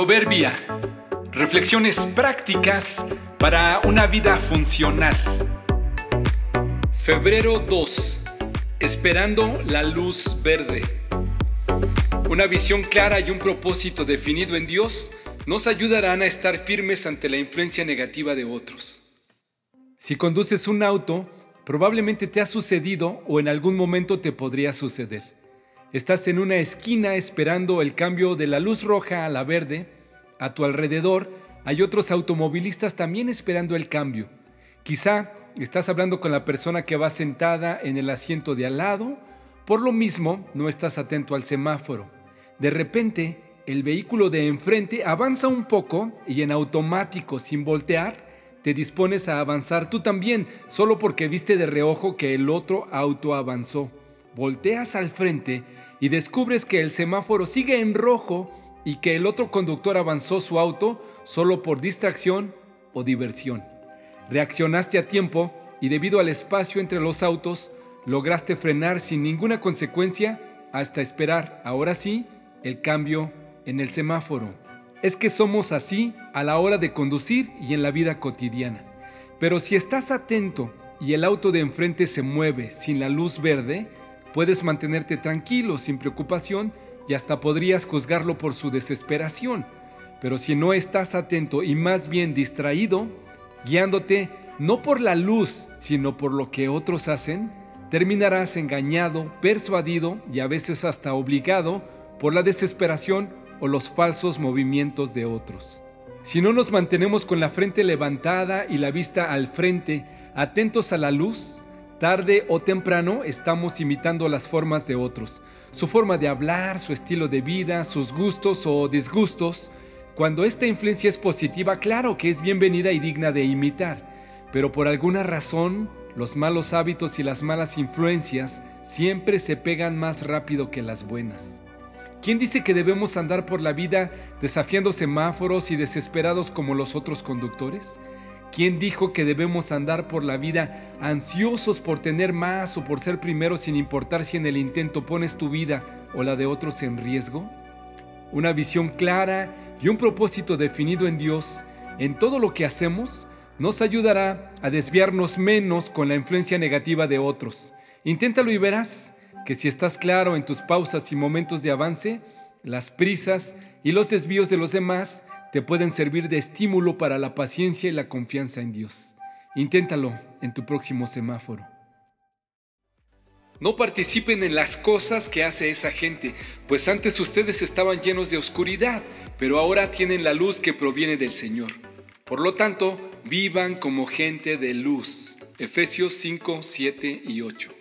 Proverbia. Reflexiones prácticas para una vida funcional. Febrero 2. Esperando la luz verde. Una visión clara y un propósito definido en Dios nos ayudarán a estar firmes ante la influencia negativa de otros. Si conduces un auto, probablemente te ha sucedido o en algún momento te podría suceder. Estás en una esquina esperando el cambio de la luz roja a la verde. A tu alrededor hay otros automovilistas también esperando el cambio. Quizá estás hablando con la persona que va sentada en el asiento de al lado. Por lo mismo, no estás atento al semáforo. De repente, el vehículo de enfrente avanza un poco y en automático, sin voltear, te dispones a avanzar tú también, solo porque viste de reojo que el otro auto avanzó. Volteas al frente y descubres que el semáforo sigue en rojo y que el otro conductor avanzó su auto solo por distracción o diversión. Reaccionaste a tiempo y debido al espacio entre los autos, lograste frenar sin ninguna consecuencia hasta esperar, ahora sí, el cambio en el semáforo. Es que somos así a la hora de conducir y en la vida cotidiana. Pero si estás atento y el auto de enfrente se mueve sin la luz verde, Puedes mantenerte tranquilo, sin preocupación, y hasta podrías juzgarlo por su desesperación. Pero si no estás atento y más bien distraído, guiándote no por la luz, sino por lo que otros hacen, terminarás engañado, persuadido y a veces hasta obligado por la desesperación o los falsos movimientos de otros. Si no nos mantenemos con la frente levantada y la vista al frente, atentos a la luz, Tarde o temprano estamos imitando las formas de otros, su forma de hablar, su estilo de vida, sus gustos o disgustos. Cuando esta influencia es positiva, claro que es bienvenida y digna de imitar, pero por alguna razón, los malos hábitos y las malas influencias siempre se pegan más rápido que las buenas. ¿Quién dice que debemos andar por la vida desafiando semáforos y desesperados como los otros conductores? ¿Quién dijo que debemos andar por la vida ansiosos por tener más o por ser primero sin importar si en el intento pones tu vida o la de otros en riesgo? Una visión clara y un propósito definido en Dios en todo lo que hacemos nos ayudará a desviarnos menos con la influencia negativa de otros. Inténtalo y verás que si estás claro en tus pausas y momentos de avance, las prisas y los desvíos de los demás te pueden servir de estímulo para la paciencia y la confianza en Dios. Inténtalo en tu próximo semáforo. No participen en las cosas que hace esa gente, pues antes ustedes estaban llenos de oscuridad, pero ahora tienen la luz que proviene del Señor. Por lo tanto, vivan como gente de luz. Efesios 5, 7 y 8.